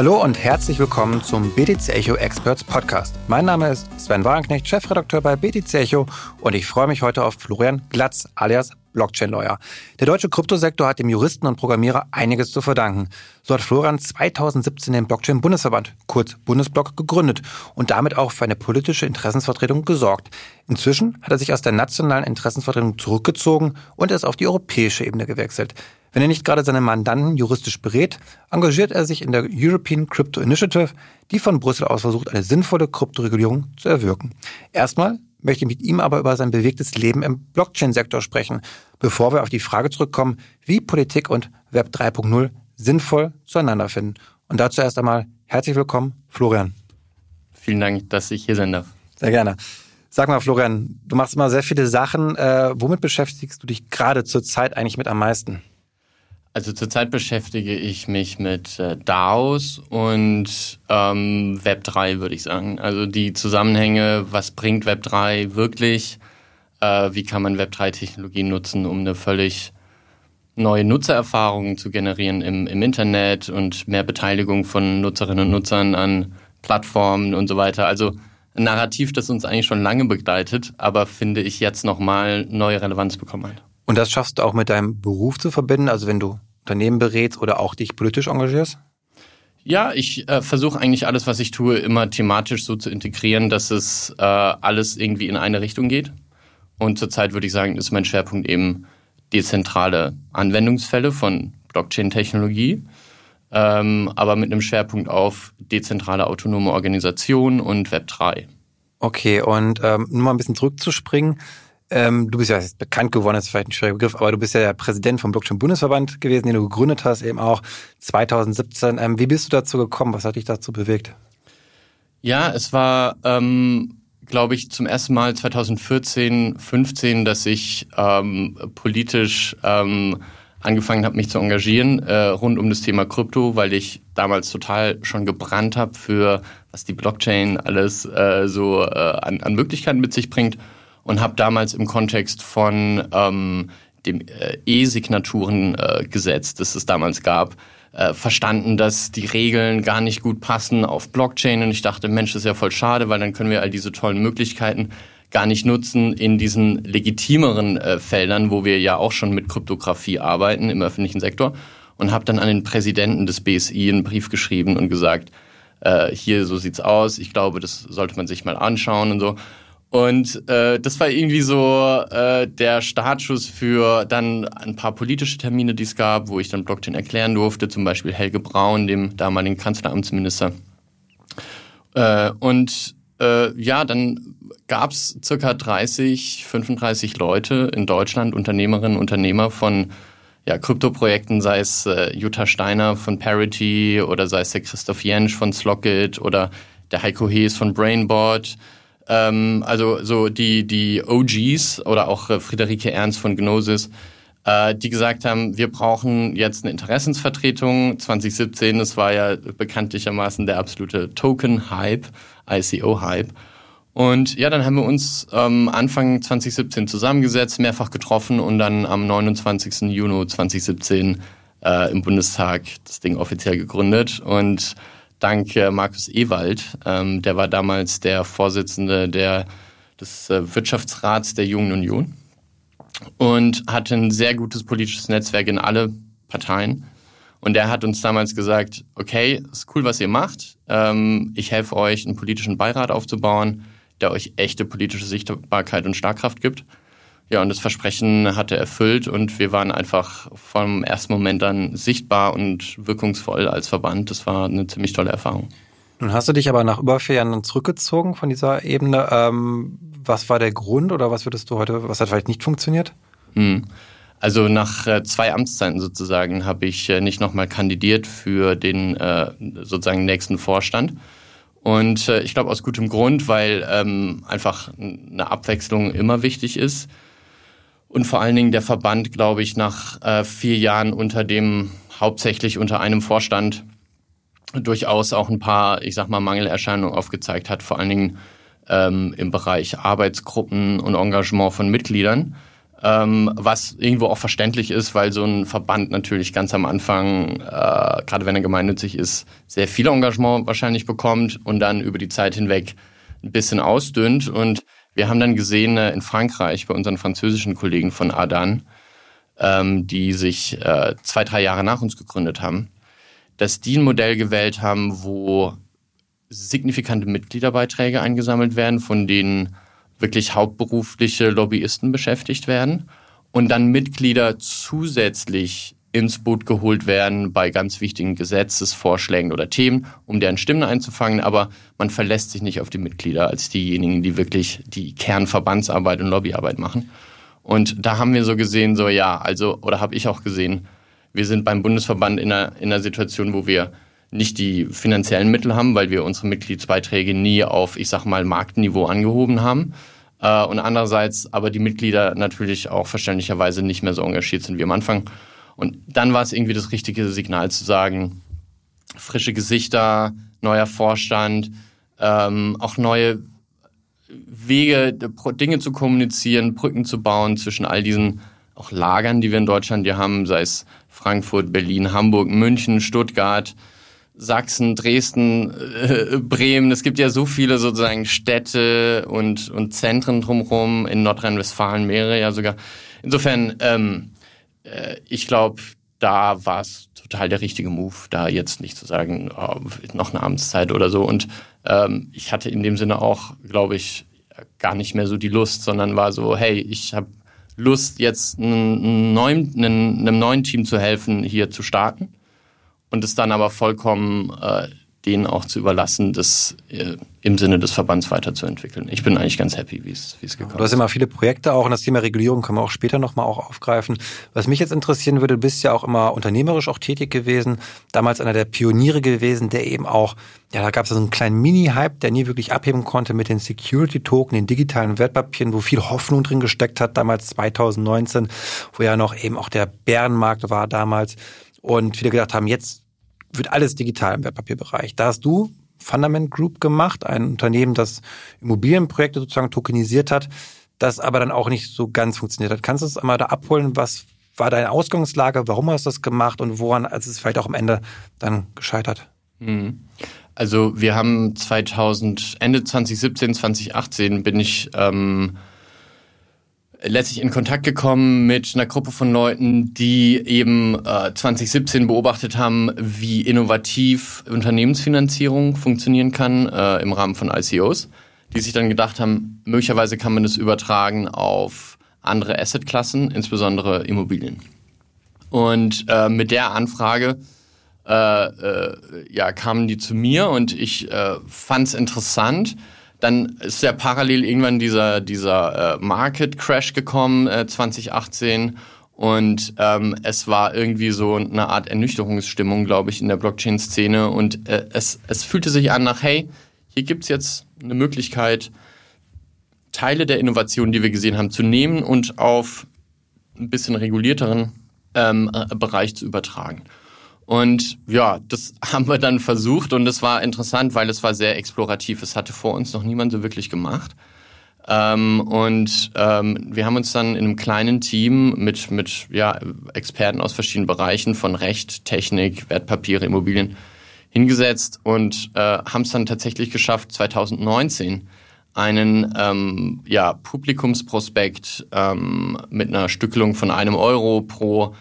Hallo und herzlich willkommen zum BTC Echo Experts Podcast. Mein Name ist Sven Wagenknecht, Chefredakteur bei BTC Echo und ich freue mich heute auf Florian Glatz alias Blockchain-Lawyer. Der deutsche Kryptosektor hat dem Juristen und Programmierer einiges zu verdanken. So hat Florian 2017 den Blockchain-Bundesverband, kurz Bundesblock, gegründet und damit auch für eine politische Interessensvertretung gesorgt. Inzwischen hat er sich aus der nationalen Interessensvertretung zurückgezogen und ist auf die europäische Ebene gewechselt. Wenn er nicht gerade seine Mandanten juristisch berät, engagiert er sich in der European Crypto Initiative, die von Brüssel aus versucht, eine sinnvolle Kryptoregulierung zu erwirken. Erstmal möchte ich mit ihm aber über sein bewegtes Leben im Blockchain-Sektor sprechen, bevor wir auf die Frage zurückkommen, wie Politik und Web 3.0 sinnvoll zueinander finden. Und dazu erst einmal herzlich willkommen, Florian. Vielen Dank, dass ich hier sein darf. Sehr gerne. Sag mal, Florian, du machst immer sehr viele Sachen. Äh, womit beschäftigst du dich gerade zurzeit eigentlich mit am meisten? Also zurzeit beschäftige ich mich mit äh, DAOs und ähm, Web3, würde ich sagen. Also die Zusammenhänge, was bringt Web3 wirklich? Äh, wie kann man Web3-Technologien nutzen, um eine völlig neue Nutzererfahrungen zu generieren im, im Internet und mehr Beteiligung von Nutzerinnen und Nutzern an Plattformen und so weiter. Also ein Narrativ, das uns eigentlich schon lange begleitet, aber finde ich jetzt nochmal neue Relevanz bekommen hat. Und das schaffst du auch mit deinem Beruf zu verbinden, also wenn du Unternehmen berätst oder auch dich politisch engagierst? Ja, ich äh, versuche eigentlich alles, was ich tue, immer thematisch so zu integrieren, dass es äh, alles irgendwie in eine Richtung geht. Und zurzeit würde ich sagen, ist mein Schwerpunkt eben dezentrale Anwendungsfälle von Blockchain-Technologie, ähm, aber mit einem Schwerpunkt auf dezentrale autonome Organisationen und Web3. Okay, und ähm, nur mal ein bisschen zurückzuspringen. Ähm, du bist ja bekannt geworden, ist vielleicht ein schwieriger Begriff, aber du bist ja der Präsident vom Blockchain-Bundesverband gewesen, den du gegründet hast, eben auch 2017. Ähm, wie bist du dazu gekommen? Was hat dich dazu bewegt? Ja, es war, ähm, glaube ich, zum ersten Mal 2014, 15, dass ich ähm, politisch ähm, angefangen habe, mich zu engagieren äh, rund um das Thema Krypto, weil ich damals total schon gebrannt habe für, was die Blockchain alles äh, so äh, an, an Möglichkeiten mit sich bringt und habe damals im Kontext von ähm, dem äh, E-Signaturen-Gesetz, äh, das es damals gab, äh, verstanden, dass die Regeln gar nicht gut passen auf Blockchain. Und ich dachte, Mensch, das ist ja voll schade, weil dann können wir all diese tollen Möglichkeiten gar nicht nutzen in diesen legitimeren äh, Feldern, wo wir ja auch schon mit Kryptographie arbeiten im öffentlichen Sektor. Und habe dann an den Präsidenten des BSI einen Brief geschrieben und gesagt, äh, hier so sieht's aus, ich glaube, das sollte man sich mal anschauen und so. Und äh, das war irgendwie so äh, der Startschuss für dann ein paar politische Termine, die es gab, wo ich dann Blockchain erklären durfte, zum Beispiel Helge Braun, dem damaligen Kanzleramtsminister. Äh, und äh, ja, dann gab es circa 30, 35 Leute in Deutschland, Unternehmerinnen, Unternehmer von ja, Kryptoprojekten, sei es äh, Jutta Steiner von Parity oder sei es der Christoph Jensch von Slockit oder der Heiko Hees von Brainboard ähm, also so die, die OGs oder auch äh, Friederike Ernst von Gnosis, äh, die gesagt haben, wir brauchen jetzt eine Interessensvertretung. 2017, das war ja bekanntlichermaßen der absolute Token-Hype, ICO-Hype. Und ja, dann haben wir uns ähm, Anfang 2017 zusammengesetzt, mehrfach getroffen und dann am 29. Juni 2017 äh, im Bundestag das Ding offiziell gegründet. Und dank äh, Markus Ewald. Ähm, der war damals der Vorsitzende der, des äh, Wirtschaftsrats der Jungen Union und hatte ein sehr gutes politisches Netzwerk in alle Parteien. Und der hat uns damals gesagt, okay, ist cool, was ihr macht. Ähm, ich helfe euch, einen politischen Beirat aufzubauen, der euch echte politische Sichtbarkeit und Starkkraft gibt. Ja, und das Versprechen hat er erfüllt und wir waren einfach vom ersten Moment dann sichtbar und wirkungsvoll als Verband. Das war eine ziemlich tolle Erfahrung. Nun hast du dich aber nach über vier Jahren zurückgezogen von dieser Ebene. Ähm, was war der Grund oder was würdest du heute, was hat vielleicht nicht funktioniert? Hm. Also nach äh, zwei Amtszeiten sozusagen habe ich äh, nicht nochmal kandidiert für den äh, sozusagen nächsten Vorstand. Und äh, ich glaube aus gutem Grund, weil ähm, einfach eine Abwechslung immer wichtig ist und vor allen Dingen der Verband, glaube ich, nach äh, vier Jahren unter dem, hauptsächlich unter einem Vorstand, durchaus auch ein paar, ich sag mal, Mangelerscheinungen aufgezeigt hat, vor allen Dingen ähm, im Bereich Arbeitsgruppen und Engagement von Mitgliedern. ähm, was irgendwo auch verständlich ist, weil so ein Verband natürlich ganz am Anfang, äh, gerade wenn er gemeinnützig ist, sehr viel Engagement wahrscheinlich bekommt und dann über die Zeit hinweg ein bisschen ausdünnt. Und wir haben dann gesehen äh, in Frankreich bei unseren französischen Kollegen von Adan, ähm, die sich äh, zwei, drei Jahre nach uns gegründet haben, dass die ein Modell gewählt haben, wo signifikante Mitgliederbeiträge eingesammelt werden, von denen wirklich hauptberufliche Lobbyisten beschäftigt werden und dann Mitglieder zusätzlich ins Boot geholt werden bei ganz wichtigen Gesetzesvorschlägen oder Themen, um deren Stimmen einzufangen. Aber man verlässt sich nicht auf die Mitglieder als diejenigen, die wirklich die Kernverbandsarbeit und Lobbyarbeit machen. Und da haben wir so gesehen, so ja, also, oder habe ich auch gesehen, wir sind beim Bundesverband in einer, in einer Situation, wo wir nicht die finanziellen Mittel haben, weil wir unsere Mitgliedsbeiträge nie auf, ich sag mal, Marktniveau angehoben haben. Äh, und andererseits aber die Mitglieder natürlich auch verständlicherweise nicht mehr so engagiert sind wie am Anfang. Und dann war es irgendwie das richtige Signal zu sagen, frische Gesichter, neuer Vorstand, ähm, auch neue Wege, Dinge zu kommunizieren, Brücken zu bauen zwischen all diesen auch Lagern, die wir in Deutschland hier haben, sei es Frankfurt, Berlin, Hamburg, München, Stuttgart, Sachsen, Dresden, äh, Bremen. Es gibt ja so viele sozusagen Städte und, und Zentren drumherum, in Nordrhein-Westfalen mehrere ja sogar. Insofern, ähm, äh, ich glaube, da war es total der richtige Move, da jetzt nicht zu sagen, oh, noch eine Abendszeit oder so. Und ähm, ich hatte in dem Sinne auch, glaube ich, gar nicht mehr so die Lust, sondern war so, hey, ich habe Lust, jetzt einem neuen, neuen Team zu helfen, hier zu starten. Und es dann aber vollkommen äh, denen auch zu überlassen, das äh, im Sinne des Verbands weiterzuentwickeln. Ich bin eigentlich ganz happy, wie es gekommen ist. Du hast immer viele Projekte auch und das Thema Regulierung können wir auch später nochmal auch aufgreifen. Was mich jetzt interessieren würde, du bist ja auch immer unternehmerisch auch tätig gewesen, damals einer der Pioniere gewesen, der eben auch, ja, da gab es so einen kleinen Mini-Hype, der nie wirklich abheben konnte mit den Security-Token, den digitalen Wertpapieren, wo viel Hoffnung drin gesteckt hat, damals 2019, wo ja noch eben auch der Bärenmarkt war damals und viele gedacht haben, jetzt wird alles digital im Wertpapierbereich. Da hast du Fundament Group gemacht, ein Unternehmen, das Immobilienprojekte sozusagen tokenisiert hat, das aber dann auch nicht so ganz funktioniert hat. Kannst du es einmal da abholen? Was war deine Ausgangslage? Warum hast du das gemacht und woran ist es vielleicht auch am Ende dann gescheitert? Mhm. Also wir haben 2000, Ende 2017, 2018 bin ich ähm, letztlich in Kontakt gekommen mit einer Gruppe von Leuten, die eben äh, 2017 beobachtet haben, wie innovativ Unternehmensfinanzierung funktionieren kann äh, im Rahmen von ICOs, die sich dann gedacht haben, möglicherweise kann man das übertragen auf andere Assetklassen, insbesondere Immobilien. Und äh, mit der Anfrage äh, äh, ja, kamen die zu mir und ich äh, fand es interessant, dann ist ja parallel irgendwann dieser, dieser äh, Market Crash gekommen, äh, 2018. Und ähm, es war irgendwie so eine Art Ernüchterungsstimmung, glaube ich, in der Blockchain-Szene. Und äh, es, es fühlte sich an nach, hey, hier gibt's jetzt eine Möglichkeit, Teile der Innovation, die wir gesehen haben, zu nehmen und auf ein bisschen regulierteren ähm, äh, Bereich zu übertragen. Und ja, das haben wir dann versucht und es war interessant, weil es war sehr explorativ. Es hatte vor uns noch niemand so wirklich gemacht. Ähm, und ähm, wir haben uns dann in einem kleinen Team mit, mit ja, Experten aus verschiedenen Bereichen von Recht, Technik, Wertpapiere, Immobilien hingesetzt und äh, haben es dann tatsächlich geschafft, 2019 einen ähm, ja, Publikumsprospekt ähm, mit einer Stückelung von einem Euro pro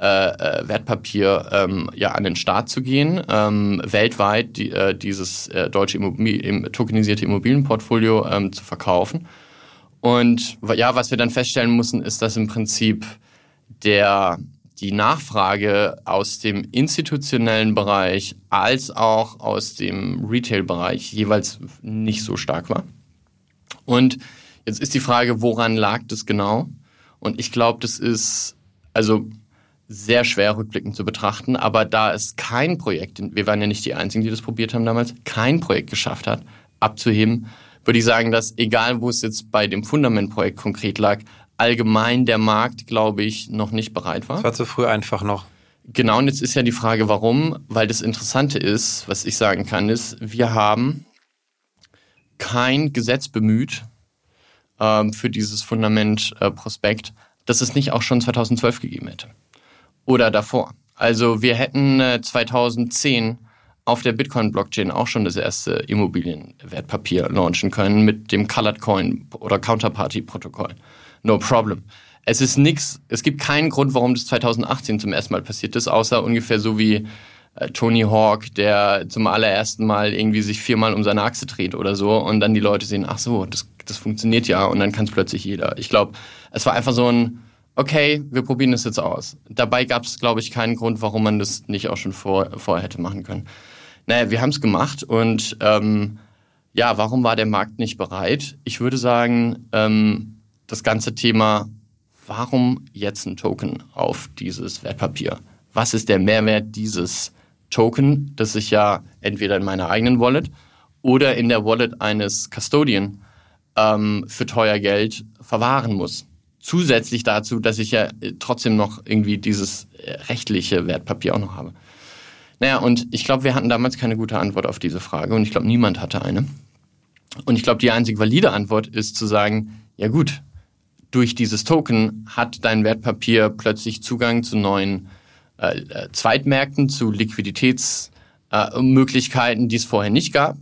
äh, äh, Wertpapier ähm, ja an den Start zu gehen, ähm, weltweit die, äh, dieses äh, deutsche Immobil tokenisierte Immobilienportfolio ähm, zu verkaufen. Und ja, was wir dann feststellen mussten, ist, dass im Prinzip der die Nachfrage aus dem institutionellen Bereich als auch aus dem Retail-Bereich jeweils nicht so stark war. Und jetzt ist die Frage, woran lag das genau? Und ich glaube, das ist, also sehr schwer rückblickend zu betrachten, aber da es kein Projekt, wir waren ja nicht die Einzigen, die das probiert haben damals, kein Projekt geschafft hat, abzuheben, würde ich sagen, dass egal wo es jetzt bei dem Fundamentprojekt konkret lag, allgemein der Markt, glaube ich, noch nicht bereit war. Es war zu früh einfach noch. Genau, und jetzt ist ja die Frage, warum? Weil das Interessante ist, was ich sagen kann, ist, wir haben kein Gesetz bemüht ähm, für dieses Fundament-Prospekt, dass es nicht auch schon 2012 gegeben hätte. Oder davor. Also wir hätten 2010 äh, auf der Bitcoin-Blockchain auch schon das erste Immobilienwertpapier launchen können mit dem Colored Coin oder Counterparty-Protokoll. No problem. Es ist nichts, es gibt keinen Grund, warum das 2018 zum ersten Mal passiert ist, außer ungefähr so wie äh, Tony Hawk, der zum allerersten Mal irgendwie sich viermal um seine Achse dreht oder so und dann die Leute sehen, ach so, das, das funktioniert ja und dann kann es plötzlich jeder. Ich glaube, es war einfach so ein, okay, wir probieren das jetzt aus. Dabei gab es, glaube ich, keinen Grund, warum man das nicht auch schon vor, vorher hätte machen können. Naja, wir haben es gemacht und ähm, ja, warum war der Markt nicht bereit? Ich würde sagen, ähm, das ganze Thema, warum jetzt ein Token auf dieses Wertpapier? Was ist der Mehrwert dieses Token, das ich ja entweder in meiner eigenen Wallet oder in der Wallet eines Custodian ähm, für teuer Geld verwahren muss? Zusätzlich dazu, dass ich ja äh, trotzdem noch irgendwie dieses äh, rechtliche Wertpapier auch noch habe. Naja, und ich glaube, wir hatten damals keine gute Antwort auf diese Frage und ich glaube, niemand hatte eine. Und ich glaube, die einzig valide Antwort ist zu sagen, ja gut, durch dieses Token hat dein Wertpapier plötzlich Zugang zu neuen äh, äh Zweitmärkten, zu Liquiditätsmöglichkeiten, äh, die es vorher nicht gab.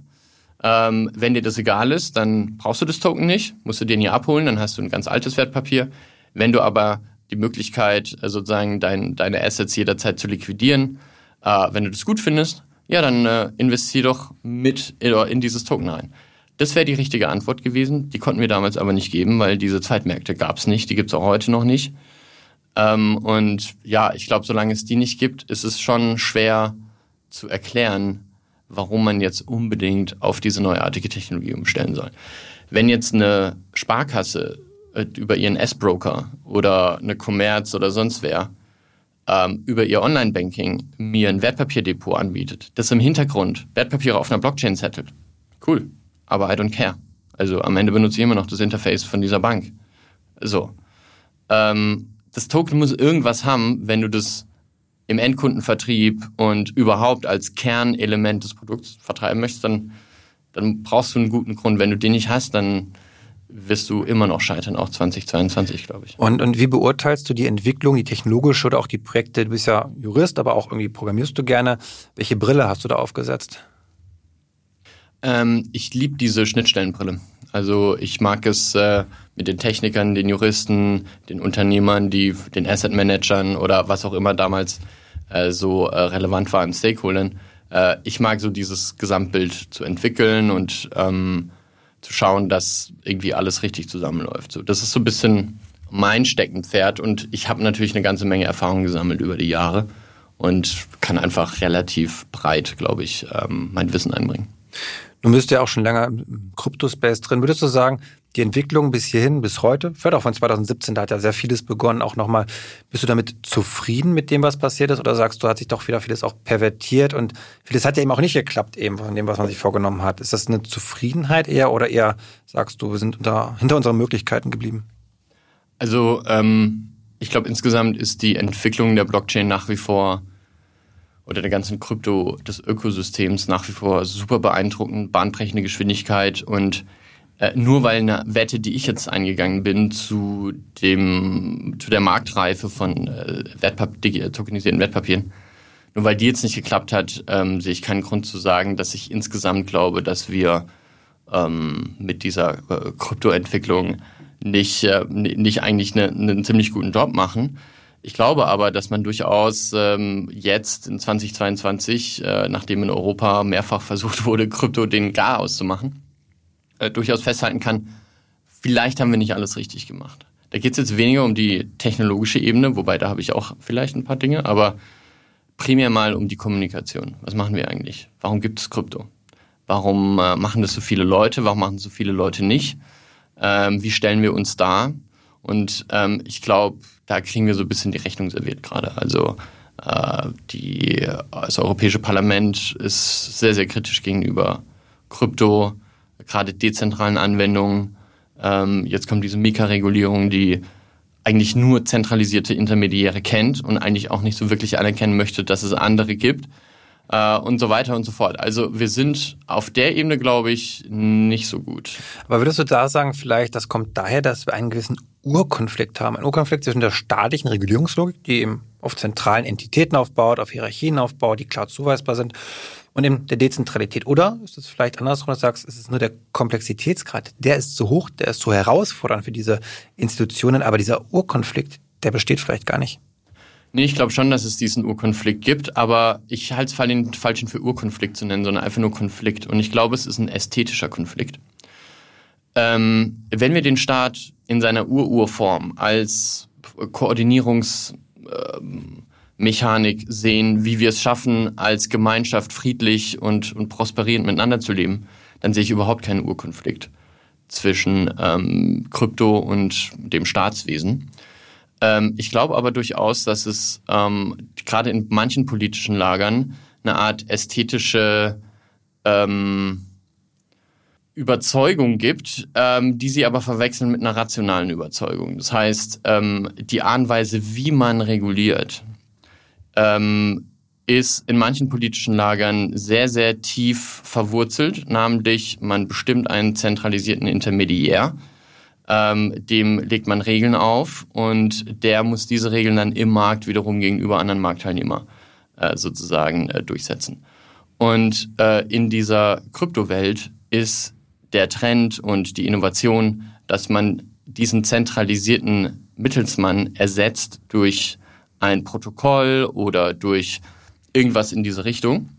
Ähm, wenn dir das egal ist, dann brauchst du das Token nicht, musst du den hier abholen, dann hast du ein ganz altes Wertpapier. Wenn du aber die Möglichkeit, äh, sozusagen dein, deine Assets jederzeit zu liquidieren, äh, wenn du das gut findest, ja, dann äh, investier doch mit in, in dieses Token rein. Das wäre die richtige Antwort gewesen. Die konnten wir damals aber nicht geben, weil diese Zeitmärkte gab es nicht. Die gibt es auch heute noch nicht. Ähm, und ja, ich glaube, solange es die nicht gibt, ist es schon schwer zu erklären, warum man jetzt unbedingt auf diese neuartige Technologie umstellen soll. Wenn jetzt eine Sparkasse äh, über ihren S-Broker oder eine Commerz oder sonst wer ähm, über ihr Online-Banking mir ein Wertpapierdepot anbietet, das im Hintergrund Wertpapiere auf einer Blockchain settelt, cool, aber I don't care. Also am Ende benutze ich immer noch das Interface von dieser Bank. So. Ähm, das Token muss irgendwas haben, wenn du das im Endkundenvertrieb und überhaupt als Kernelement des Produkts vertreiben möchtest, dann, dann brauchst du einen guten Grund. Wenn du den nicht hast, dann wirst du immer noch scheitern, auch 2022, glaube ich. Und, und wie beurteilst du die Entwicklung, die technologische oder auch die Projekte? Du bist ja Jurist, aber auch irgendwie programmierst du gerne. Welche Brille hast du da aufgesetzt? Ähm, ich liebe diese Schnittstellenbrille. Also ich mag es äh, mit den Technikern, den Juristen, den Unternehmern, die, den Asset Managern oder was auch immer damals so äh, relevant war an Stakeholdern. Äh, ich mag so dieses Gesamtbild zu entwickeln und ähm, zu schauen, dass irgendwie alles richtig zusammenläuft. So, das ist so ein bisschen mein Steckenpferd und ich habe natürlich eine ganze Menge Erfahrung gesammelt über die Jahre und kann einfach relativ breit, glaube ich, ähm, mein Wissen einbringen. Du bist ja auch schon länger im Kryptospace drin. Würdest du sagen, die Entwicklung bis hierhin, bis heute, vielleicht auch von 2017, da hat ja sehr vieles begonnen, auch nochmal, bist du damit zufrieden mit dem, was passiert ist? Oder sagst du, hat sich doch wieder vieles auch pervertiert und vieles hat ja eben auch nicht geklappt, eben von dem, was man sich vorgenommen hat. Ist das eine Zufriedenheit eher oder eher sagst du, wir sind unter, hinter unseren Möglichkeiten geblieben? Also, ähm, ich glaube, insgesamt ist die Entwicklung der Blockchain nach wie vor oder der ganzen Krypto des Ökosystems nach wie vor super beeindruckend, bahnbrechende Geschwindigkeit und äh, nur weil eine Wette, die ich jetzt eingegangen bin, zu dem zu der Marktreife von äh, Wertpap tokenisierten Wertpapieren, nur weil die jetzt nicht geklappt hat, ähm, sehe ich keinen Grund zu sagen, dass ich insgesamt glaube, dass wir ähm, mit dieser äh, Kryptoentwicklung nicht, äh, nicht eigentlich eine, einen ziemlich guten Job machen. Ich glaube aber, dass man durchaus ähm, jetzt in 2022, äh, nachdem in Europa mehrfach versucht wurde, Krypto den Gar auszumachen, äh, durchaus festhalten kann, vielleicht haben wir nicht alles richtig gemacht. Da geht es jetzt weniger um die technologische Ebene, wobei da habe ich auch vielleicht ein paar Dinge, aber primär mal um die Kommunikation. Was machen wir eigentlich? Warum gibt es Krypto? Warum äh, machen das so viele Leute? Warum machen so viele Leute nicht? Ähm, wie stellen wir uns dar? Und ähm, ich glaube, da kriegen wir so ein bisschen die Rechnung serviert gerade. Also äh, die, das Europäische Parlament ist sehr, sehr kritisch gegenüber Krypto, gerade dezentralen Anwendungen. Ähm, jetzt kommt diese Mika-Regulierung, die eigentlich nur zentralisierte Intermediäre kennt und eigentlich auch nicht so wirklich anerkennen möchte, dass es andere gibt. äh, und so weiter und so fort. Also wir sind auf der Ebene, glaube ich, nicht so gut. Aber würdest du da sagen, vielleicht, das kommt daher, dass wir einen gewissen Urkonflikt haben? Ein Urkonflikt zwischen der staatlichen Regulierungslogik, die eben auf zentralen Entitäten aufbaut, auf Hierarchien aufbaut, die klar zuweisbar sind, und eben der Dezentralität. Oder ist es vielleicht andersrum, dass du sagst, es ist nur der Komplexitätsgrad, der ist zu hoch, der ist zu herausfordernd für diese Institutionen, aber dieser Urkonflikt, der besteht vielleicht gar nicht. Nee, ich glaube schon, dass es diesen Urkonflikt gibt, aber ich halte es den falschen für Urkonflikt zu nennen, sondern einfach nur Konflikt. Und ich glaube, es ist ein ästhetischer Konflikt. Ähm, wenn wir den Staat in seiner Ururform als Koordinierungsmechanik ähm, sehen, wie wir es schaffen, als Gemeinschaft friedlich und, und prosperierend miteinander zu leben, dann sehe ich überhaupt keinen Urkonflikt zwischen ähm, Krypto und dem Staatswesen. Ähm, ich glaube aber durchaus, dass es ähm, gerade in manchen politischen Lagern eine Art ästhetische ähm, Überzeugung gibt, ähm, die sie aber verwechseln mit einer rationalen Überzeugung. Das heißt, ähm, die Art und Weise, wie man reguliert, ähm, ist in manchen politischen Lagern sehr, sehr tief verwurzelt. Namentlich, man bestimmt einen zentralisierten Intermediär, ähm, dem legt man Regeln auf und der muss diese Regeln dann im Markt wiederum gegenüber anderen Marktteilnehmern äh, sozusagen äh, durchsetzen. Und äh, in dieser Kryptowelt ist der Trend und die Innovation, dass man diesen zentralisierten Mittelsmann ersetzt durch ein Protokoll oder durch irgendwas in diese Richtung.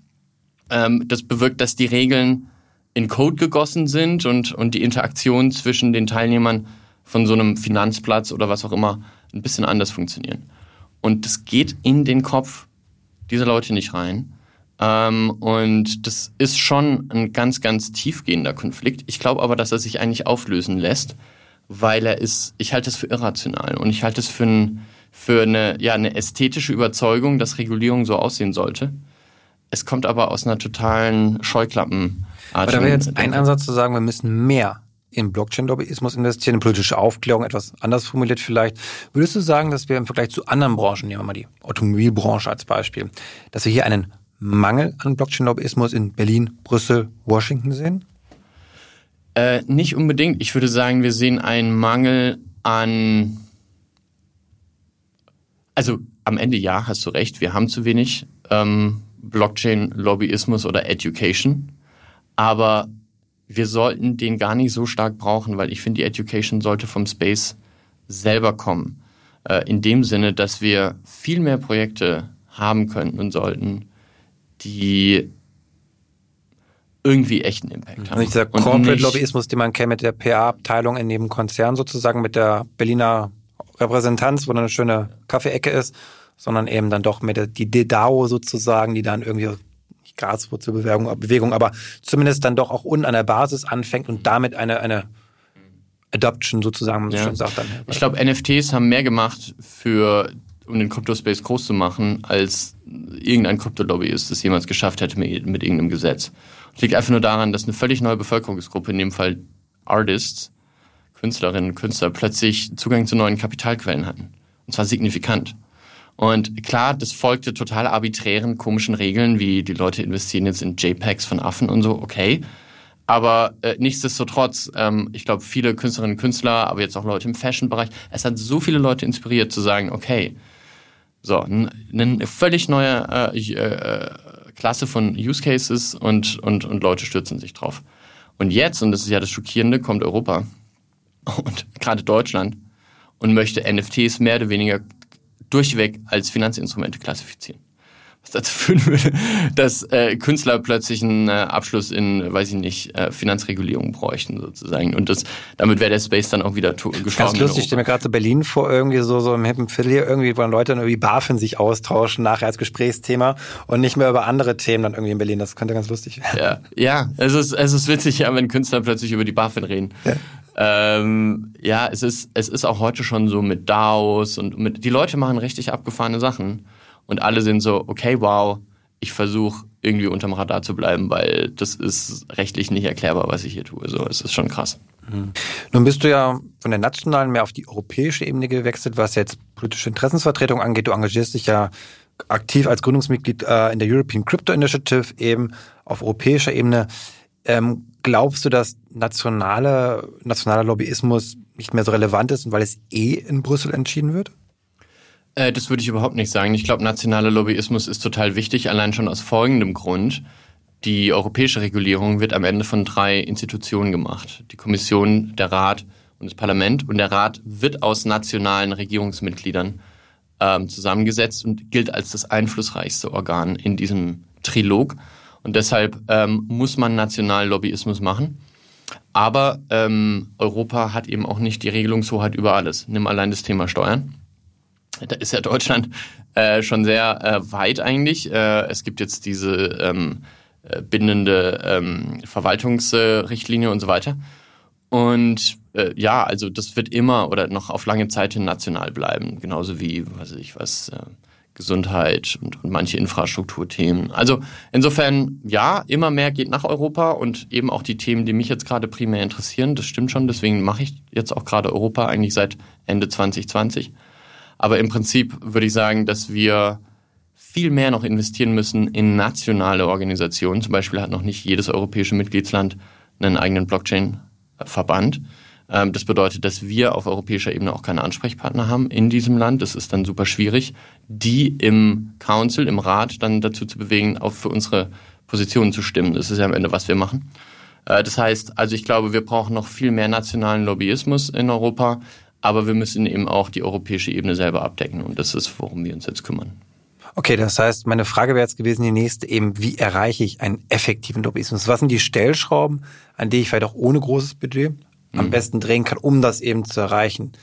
Ähm, das bewirkt, dass die Regeln in Code gegossen sind und, und die Interaktion zwischen den Teilnehmern von so einem Finanzplatz oder was auch immer ein bisschen anders funktionieren. Und das geht in den Kopf dieser Leute nicht rein. Ähm, und das ist schon ein ganz, ganz tiefgehender Konflikt. Ich glaube aber, dass er sich eigentlich auflösen lässt, weil er ist, ich halte es für irrational und ich halte es für, ein, für eine, ja, eine ästhetische Überzeugung, dass Regulierung so aussehen sollte. Es kommt aber aus einer totalen Scheuklappen. Aber da wäre jetzt ein Ansatz zu sagen, wir müssen mehr in Blockchain-Lobbyismus investieren, in politische Aufklärung, etwas anders formuliert vielleicht. Würdest du sagen, dass wir im Vergleich zu anderen Branchen, nehmen wir mal die Automobilbranche als Beispiel, dass wir hier einen Mangel an Blockchain-Lobbyismus in Berlin, Brüssel, Washington sehen? Äh, nicht unbedingt. Ich würde sagen, wir sehen einen Mangel an. Also am Ende ja, hast du recht, wir haben zu wenig ähm, Blockchain-Lobbyismus oder Education. Aber wir sollten den gar nicht so stark brauchen, weil ich finde, die Education sollte vom Space selber kommen. Äh, in dem Sinne, dass wir viel mehr Projekte haben könnten und sollten, die irgendwie echten Impact haben. Also dieser Corporate-Lobbyismus, den man kennt mit der PA-Abteilung in dem Konzern sozusagen, mit der Berliner Repräsentanz, wo eine schöne Kaffeeecke ist, sondern eben dann doch mit der, die DDAO sozusagen, die dann irgendwie Graswurzelbewegung, Bewegung, aber zumindest dann doch auch unten an der Basis anfängt und damit eine, eine Adoption sozusagen, ja. schon sagt dann. Ich glaube, NFTs haben mehr gemacht für um den Kryptospace groß zu machen, als irgendein Kryptolobbyist es jemals geschafft hätte mit, mit irgendeinem Gesetz. Es liegt einfach nur daran, dass eine völlig neue Bevölkerungsgruppe, in dem Fall Artists, Künstlerinnen und Künstler, plötzlich Zugang zu neuen Kapitalquellen hatten. Und zwar signifikant. Und klar, das folgte total arbiträren, komischen Regeln, wie die Leute investieren jetzt in JPEGs von Affen und so, okay. Aber äh, nichtsdestotrotz, ähm, ich glaube, viele Künstlerinnen und Künstler, aber jetzt auch Leute im Fashion-Bereich, es hat so viele Leute inspiriert zu sagen, okay, so, eine völlig neue äh, äh, Klasse von Use Cases und, und, und Leute stürzen sich drauf. Und jetzt, und das ist ja das Schockierende, kommt Europa und gerade Deutschland und möchte NFTs mehr oder weniger durchweg als Finanzinstrumente klassifizieren. Was dazu führen würde, dass äh, Künstler plötzlich einen äh, Abschluss in, weiß ich nicht, äh, Finanzregulierung bräuchten sozusagen. Und das, damit wäre der Space dann auch wieder gestorben. Ganz lustig, ich stelle mir gerade so Berlin vor, irgendwie so, so im hippen Viertel hier, irgendwie, wo dann Leute dann irgendwie BaFin sich austauschen nachher als Gesprächsthema und nicht mehr über andere Themen dann irgendwie in Berlin. Das könnte ganz lustig werden. Ja, ja es, ist, es ist witzig, ja, wenn Künstler plötzlich über die BaFin reden. Ja. Ähm, ja, es ist, es ist auch heute schon so mit DAOs und mit, die Leute machen richtig abgefahrene Sachen und alle sind so, okay, wow, ich versuche irgendwie unterm Radar zu bleiben, weil das ist rechtlich nicht erklärbar, was ich hier tue. So, es ist schon krass. Mhm. Nun bist du ja von der nationalen mehr auf die europäische Ebene gewechselt, was jetzt politische Interessensvertretung angeht. Du engagierst dich ja aktiv als Gründungsmitglied äh, in der European Crypto Initiative eben auf europäischer Ebene. Ähm, glaubst du, dass nationale, nationaler Lobbyismus nicht mehr so relevant ist, weil es eh in Brüssel entschieden wird? Äh, das würde ich überhaupt nicht sagen. Ich glaube, nationaler Lobbyismus ist total wichtig, allein schon aus folgendem Grund. Die europäische Regulierung wird am Ende von drei Institutionen gemacht. Die Kommission, der Rat und das Parlament. Und der Rat wird aus nationalen Regierungsmitgliedern ähm, zusammengesetzt und gilt als das einflussreichste Organ in diesem Trilog. Und deshalb ähm, muss man nationalen Lobbyismus machen. Aber ähm, Europa hat eben auch nicht die Regelungshoheit über alles. Nimm allein das Thema Steuern. Da ist ja Deutschland äh, schon sehr äh, weit eigentlich. Äh, es gibt jetzt diese ähm, äh, bindende ähm, Verwaltungsrichtlinie und so weiter. Und äh, ja, also das wird immer oder noch auf lange Zeit hin national bleiben, genauso wie, weiß ich was, äh, Gesundheit und, und manche Infrastrukturthemen. Also insofern, ja, immer mehr geht nach Europa und eben auch die Themen, die mich jetzt gerade primär interessieren, das stimmt schon, deswegen mache ich jetzt auch gerade Europa eigentlich seit Ende 2020. Aber im Prinzip würde ich sagen, dass wir viel mehr noch investieren müssen in nationale Organisationen. Zum Beispiel hat noch nicht jedes europäische Mitgliedsland einen eigenen Blockchain Verband. Ähm, das bedeutet, dass wir auf europäischer Ebene auch keine Ansprechpartner haben in diesem Land. Das ist dann super schwierig, die im Council, im Rat dann dazu zu bewegen, auch für unsere Positionen zu stimmen. Das ist ja am Ende, was wir machen. Äh, das heißt, also ich glaube, wir brauchen noch viel mehr nationalen Lobbyismus in Europa, aber wir müssen eben auch die europäische Ebene selber abdecken und das ist, worum wir uns jetzt kümmern. Okay, das heißt, meine Frage wäre jetzt gewesen, die nächste eben, wie erreiche ich einen effektiven Lobbyismus? Was sind die Stellschrauben, an die ich vielleicht auch ohne großes Budget am mhm. besten drehen kann, um das eben zu erreichen?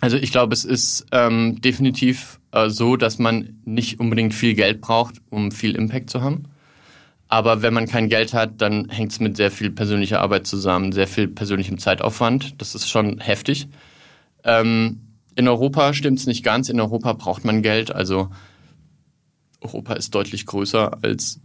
Also ich glaube, es ist ähm, definitiv äh, so, dass man nicht unbedingt viel Geld braucht, um viel Impact zu haben. Aber wenn man kein Geld hat, dann hängt es mit sehr viel persönlicher Arbeit zusammen, sehr viel persönlichem Zeitaufwand. Das ist schon heftig. Ähm, in Europa stimmt es nicht ganz. In Europa braucht man Geld. Also Europa ist deutlich größer als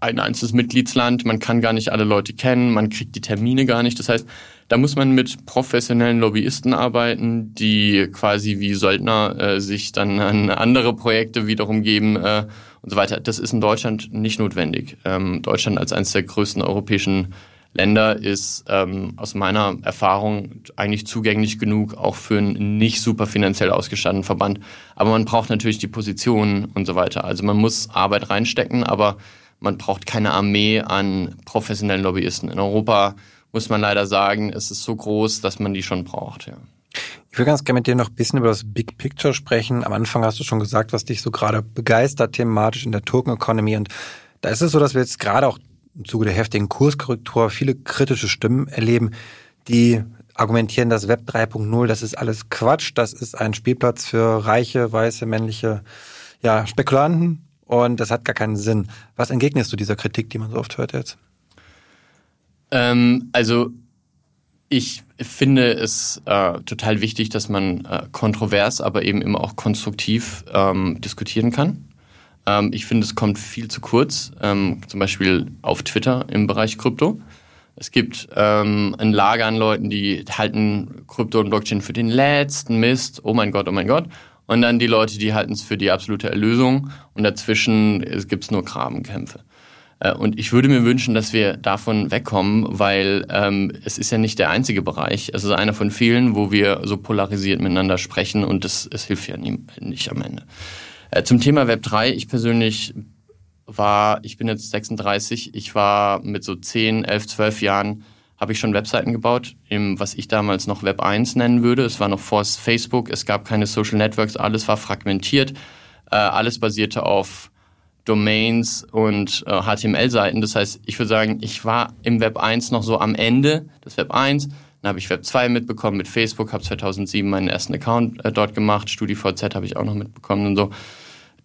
ein einzelnes Mitgliedsland. Man kann gar nicht alle Leute kennen, man kriegt die Termine gar nicht. Das heißt, da muss man mit professionellen Lobbyisten arbeiten, die quasi wie Söldner äh, sich dann an andere Projekte wiederum geben äh, und so weiter. Das ist in Deutschland nicht notwendig. Ähm, Deutschland als eines der größten europäischen Länder ist ähm, aus meiner Erfahrung eigentlich zugänglich genug, auch für einen nicht super finanziell ausgestatteten Verband. Aber man braucht natürlich die Positionen und so weiter. Also man muss Arbeit reinstecken, aber man braucht keine Armee an professionellen Lobbyisten. In Europa muss man leider sagen, es ist so groß, dass man die schon braucht. Ja. Ich will ganz gerne mit dir noch ein bisschen über das Big Picture sprechen. Am Anfang hast du schon gesagt, was dich so gerade begeistert thematisch in der Token Economy. Und da ist es so, dass wir jetzt gerade auch im Zuge der heftigen Kurskorrektur viele kritische Stimmen erleben, die argumentieren, dass Web 3.0, das ist alles Quatsch, das ist ein Spielplatz für reiche, weiße, männliche ja, Spekulanten und das hat gar keinen Sinn. Was entgegnest du dieser Kritik, die man so oft hört jetzt? Ähm, also ich finde es äh, total wichtig, dass man äh, kontrovers, aber eben immer auch konstruktiv ähm, diskutieren kann. Ähm, ich finde, es kommt viel zu kurz, ähm, zum Beispiel auf Twitter im Bereich Krypto. Es gibt ähm, ein Lager an Leuten, die halten Krypto und Blockchain für den letzten Mist. Oh mein Gott, oh mein Gott. Und dann die Leute, die halten es für die absolute Erlösung. Und dazwischen gibt es nur Grabenkämpfe. Äh, und ich würde mir wünschen, dass wir davon wegkommen, weil ähm, es ist ja nicht der einzige Bereich. Es ist einer von vielen, wo wir so polarisiert miteinander sprechen und es, es hilft ja nie, nicht am Ende. Äh, zum Thema Web 3, ich persönlich war, ich bin jetzt 36, ich war mit so 10, 11, 12 Jahren, habe ich schon Webseiten gebaut, im, was ich damals noch Web 1 nennen würde. Es war noch vor Facebook, es gab keine Social Networks, alles war fragmentiert, äh, alles basierte auf Domains und äh, HTML-Seiten. Das heißt, ich würde sagen, ich war im Web 1 noch so am Ende des Web 1 dann habe ich Web 2 mitbekommen mit Facebook, habe 2007 meinen ersten Account äh, dort gemacht. StudiVZ habe ich auch noch mitbekommen und so.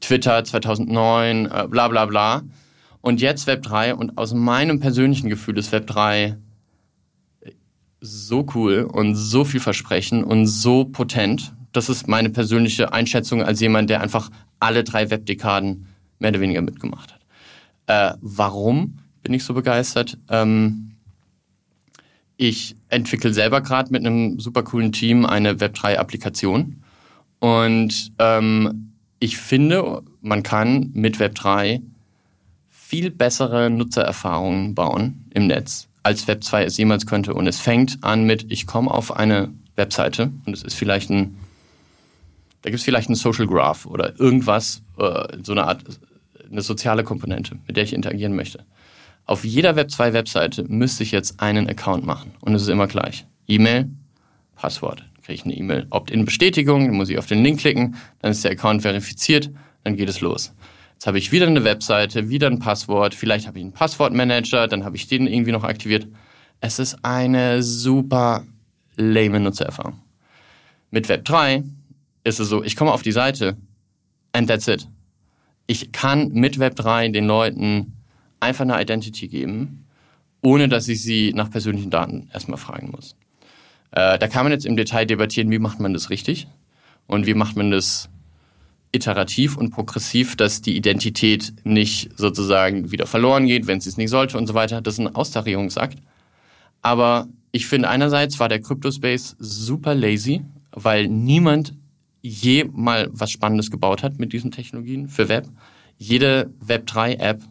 Twitter 2009, äh, bla bla bla. Und jetzt Web 3 und aus meinem persönlichen Gefühl ist Web 3 so cool und so viel Versprechen und so potent. Das ist meine persönliche Einschätzung als jemand, der einfach alle drei Webdekaden mehr oder weniger mitgemacht hat. Äh, warum bin ich so begeistert? Ähm, ich entwickle selber gerade mit einem super coolen Team eine Web3-Applikation. Und ähm, ich finde, man kann mit Web3 viel bessere Nutzererfahrungen bauen im Netz, als Web 2 es jemals könnte. Und es fängt an mit, ich komme auf eine Webseite und es ist vielleicht ein, da gibt es vielleicht einen Social Graph oder irgendwas, äh, so eine Art, eine soziale Komponente, mit der ich interagieren möchte. Auf jeder Web 2 Webseite müsste ich jetzt einen Account machen und es ist immer gleich. E-Mail, Passwort. Kriege ich eine E-Mail Opt-in-Bestätigung, dann muss ich auf den Link klicken, dann ist der Account verifiziert, dann geht es los. Jetzt habe ich wieder eine Webseite, wieder ein Passwort, vielleicht habe ich einen Passwortmanager, dann habe ich den irgendwie noch aktiviert. Es ist eine super lame Nutzererfahrung. Mit Web 3 ist es so, ich komme auf die Seite and that's it. Ich kann mit Web 3 den Leuten einfach eine Identity geben, ohne dass ich sie nach persönlichen Daten erstmal fragen muss. Äh, da kann man jetzt im Detail debattieren, wie macht man das richtig und wie macht man das iterativ und progressiv, dass die Identität nicht sozusagen wieder verloren geht, wenn sie es nicht sollte und so weiter. Das ist ein Austarierungsakt. Aber ich finde einerseits war der Crypto-Space super lazy, weil niemand je mal was Spannendes gebaut hat mit diesen Technologien für Web. Jede Web3-App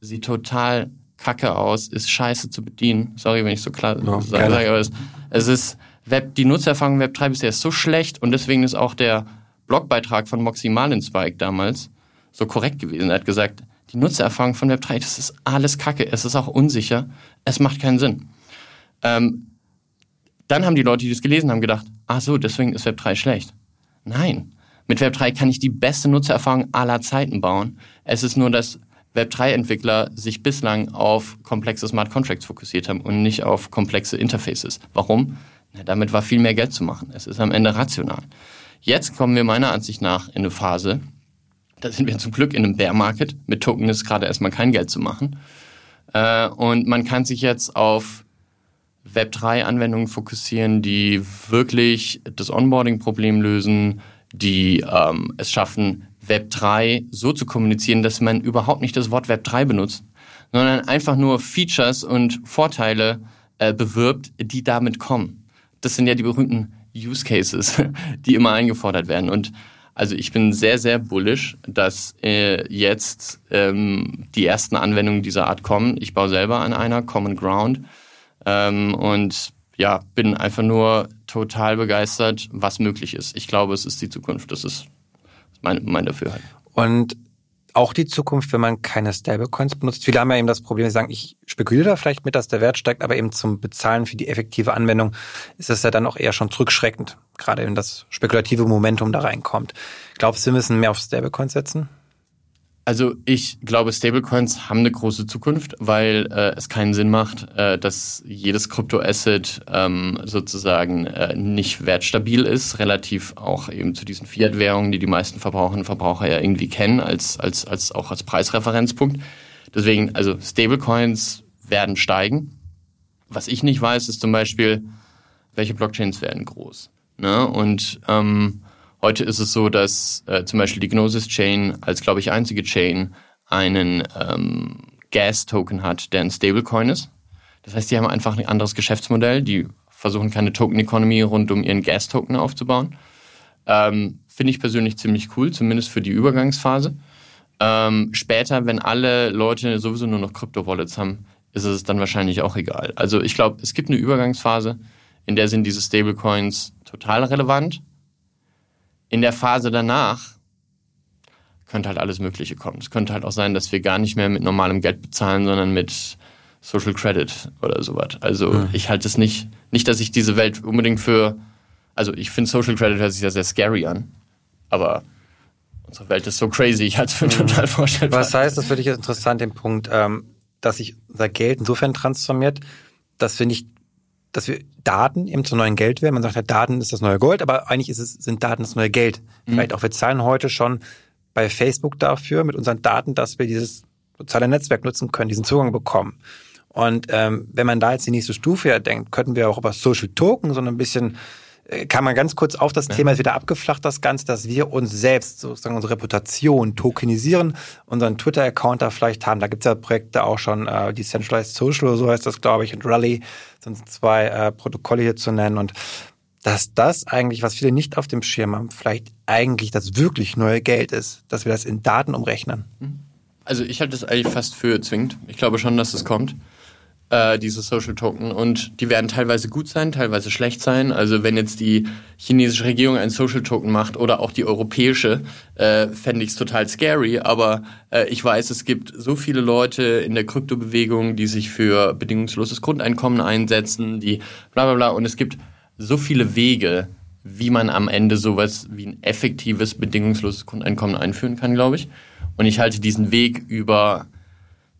sieht total kacke aus, ist scheiße zu bedienen. Sorry, wenn ich so klar ja, sage, aber es, es, ist Web, die Nutzererfahrung Web 3 bisher ist so schlecht und deswegen ist auch der Blogbeitrag von Moxie Marlinspike damals so korrekt gewesen. Er hat gesagt, die Nutzererfahrung von Web 3, das ist alles kacke, es ist auch unsicher, es macht keinen Sinn. Ähm, dann haben die Leute, die das gelesen haben, gedacht, ach so, deswegen ist Web 3 schlecht. Nein. Mit Web 3 kann ich die beste Nutzererfahrung aller Zeiten bauen. Es ist nur, dass Web3-Entwickler sich bislang auf komplexe Smart Contracts fokussiert haben und nicht auf komplexe Interfaces. Warum? Na, damit war viel mehr Geld zu machen. Es ist am Ende rational. Jetzt kommen wir meiner Ansicht nach in eine Phase, da sind wir zum Glück in einem Bear Market. Mit Token ist gerade erstmal kein Geld zu machen. Äh, und man kann sich jetzt auf Web3-Anwendungen fokussieren, die wirklich das Onboarding-Problem lösen, die ähm, es schaffen, Web 3 so zu kommunizieren, dass man überhaupt nicht das Wort Web 3 benutzt, sondern einfach nur Features und Vorteile äh, bewirbt, die damit kommen. Das sind ja die berühmten Use Cases, die immer eingefordert werden. Und also ich bin sehr, sehr bullish, dass äh, jetzt ähm, die ersten Anwendungen dieser Art kommen. Ich baue selber an einer Common Ground ähm, und ja, bin einfach nur total begeistert, was möglich ist. Ich glaube, es ist die Zukunft. Das ist mein, mein Dafürhalten. Und auch die Zukunft, wenn man keine Stablecoins benutzt. Viele haben ja eben das Problem, sie sagen, ich spekuliere da vielleicht mit, dass der Wert steigt, aber eben zum Bezahlen für die effektive Anwendung ist es ja dann auch eher schon zurückschreckend, gerade wenn das spekulative Momentum da reinkommt. Glaubst du, wir müssen mehr auf Stablecoins setzen? Also ich glaube, Stablecoins haben eine große Zukunft, weil äh, es keinen Sinn macht, äh, dass jedes Kryptoasset ähm, sozusagen äh, nicht wertstabil ist, relativ auch eben zu diesen Fiat-Währungen, die die meisten Verbraucherinnen und Verbraucher ja irgendwie kennen, als, als, als auch als Preisreferenzpunkt. Deswegen, also Stablecoins werden steigen. Was ich nicht weiß, ist zum Beispiel, welche Blockchains werden groß. Ne? Und ähm, Heute ist es so, dass äh, zum Beispiel die Gnosis Chain als, glaube ich, einzige Chain einen ähm, Gas-Token hat, der ein Stablecoin ist. Das heißt, die haben einfach ein anderes Geschäftsmodell. Die versuchen keine Token-Economy rund um ihren Gas-Token aufzubauen. Ähm, Finde ich persönlich ziemlich cool, zumindest für die Übergangsphase. Ähm, später, wenn alle Leute sowieso nur noch Krypto-Wallets haben, ist es dann wahrscheinlich auch egal. Also ich glaube, es gibt eine Übergangsphase, in der sind diese Stablecoins total relevant in der Phase danach könnte halt alles Mögliche kommen. Es könnte halt auch sein, dass wir gar nicht mehr mit normalem Geld bezahlen, sondern mit Social Credit oder sowas. Also mhm. ich halte es nicht, nicht, dass ich diese Welt unbedingt für, also ich finde Social Credit hört sich ja sehr scary an, aber unsere Welt ist so crazy, ich halte es für mhm. total vorstellbar. Was heißt, das finde ich jetzt interessant, den Punkt, ähm, dass sich unser Geld insofern transformiert, dass wir nicht dass wir Daten eben zu neuen Geld werden. Man sagt ja, Daten ist das neue Gold, aber eigentlich ist es, sind Daten das neue Geld. Mhm. Vielleicht auch, wir zahlen heute schon bei Facebook dafür mit unseren Daten, dass wir dieses soziale Netzwerk nutzen können, diesen Zugang bekommen. Und ähm, wenn man da jetzt die nächste Stufe ja denkt, könnten wir auch über Social Token so ein bisschen kann man ganz kurz auf das ja. Thema ist wieder abgeflacht, das Ganze, dass wir uns selbst sozusagen unsere Reputation tokenisieren, unseren Twitter-Account da vielleicht haben. Da gibt es ja Projekte auch schon, äh, Decentralized Social, so heißt das, glaube ich, und Rally sind zwei äh, Protokolle hier zu nennen. Und dass das eigentlich, was viele nicht auf dem Schirm haben, vielleicht eigentlich das wirklich neue Geld ist, dass wir das in Daten umrechnen? Also ich halte das eigentlich fast für zwingend. Ich glaube schon, dass es kommt äh, diese Social Token. Und die werden teilweise gut sein, teilweise schlecht sein. Also wenn jetzt die chinesische Regierung einen Social Token macht oder auch die europäische, äh, fände ich es total scary. Aber äh, ich weiß, es gibt so viele Leute in der Kryptobewegung, die sich für bedingungsloses Grundeinkommen einsetzen, die bla bla bla. Und es gibt so viele Wege, wie man am Ende sowas wie ein effektives, bedingungsloses Grundeinkommen einführen kann, glaube ich. Und ich halte diesen Weg über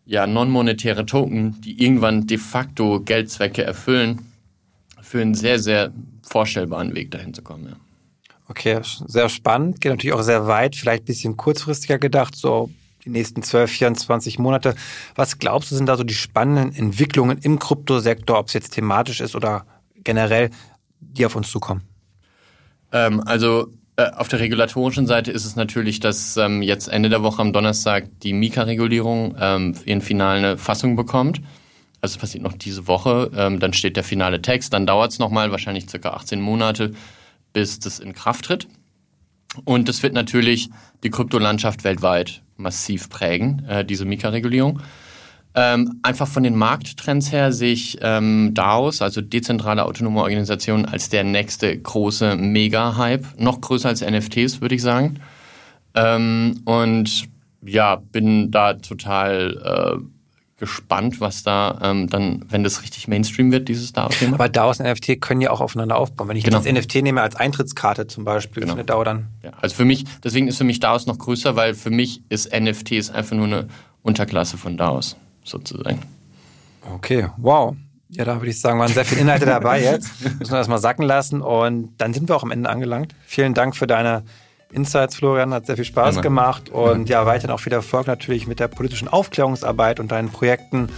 ja, non-monetäre Token, die irgendwann de facto Geldzwecke erfüllen, für einen sehr, sehr vorstellbaren Weg dahin zu kommen. Ja. Okay, sehr spannend, geht natürlich auch sehr weit, vielleicht ein bisschen kurzfristiger gedacht, so die nächsten 12, 24 Monate. Was glaubst du, sind da so die spannenden Entwicklungen im Kryptosektor, ob es jetzt thematisch ist oder generell, die auf uns zukommen? Ähm, also auf der regulatorischen Seite ist es natürlich, dass ähm, jetzt Ende der Woche am Donnerstag die Mika-Regulierung ähm, ihren finale Fassung bekommt. Also passiert noch diese Woche. Ähm, dann steht der finale Text. Dann dauert es nochmal, wahrscheinlich circa 18 Monate, bis das in Kraft tritt. Und das wird natürlich die Kryptolandschaft weltweit massiv prägen, äh, diese Mika-Regulierung. Ähm, einfach von den Markttrends her sehe ich ähm, DAOs, also dezentrale autonome Organisationen, als der nächste große Mega-Hype. Noch größer als NFTs, würde ich sagen. Ähm, und ja, bin da total äh, gespannt, was da ähm, dann, wenn das richtig Mainstream wird, dieses DAO-Thema. Aber DAOs und NFT können ja auch aufeinander aufbauen. Wenn ich genau. das NFT nehme als Eintrittskarte zum Beispiel genau. für eine DAO, dann. Ja, also für mich, deswegen ist für mich DAOs noch größer, weil für mich ist NFTs einfach nur eine Unterklasse von DAOs sozusagen. Okay, wow. Ja, da würde ich sagen, waren sehr viele Inhalte dabei jetzt. Müssen wir das mal sacken lassen. Und dann sind wir auch am Ende angelangt. Vielen Dank für deine Insights, Florian. Hat sehr viel Spaß ja, gemacht. Und ja, weiterhin auch viel Erfolg natürlich mit der politischen Aufklärungsarbeit und deinen Projekten.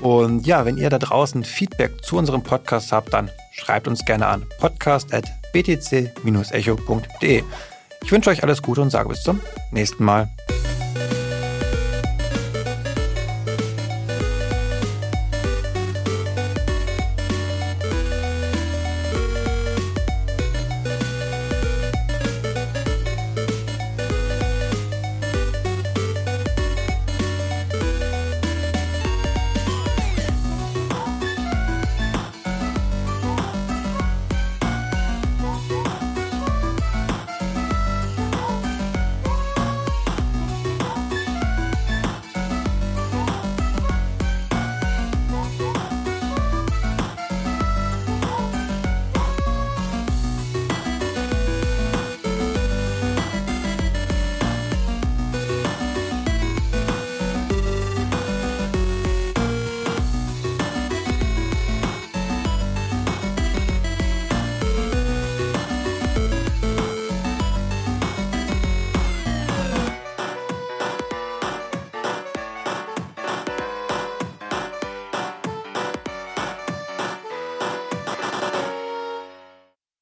Und ja, wenn ihr da draußen Feedback zu unserem Podcast habt, dann schreibt uns gerne an podcast.btc-echo.de. Ich wünsche euch alles Gute und sage bis zum nächsten Mal.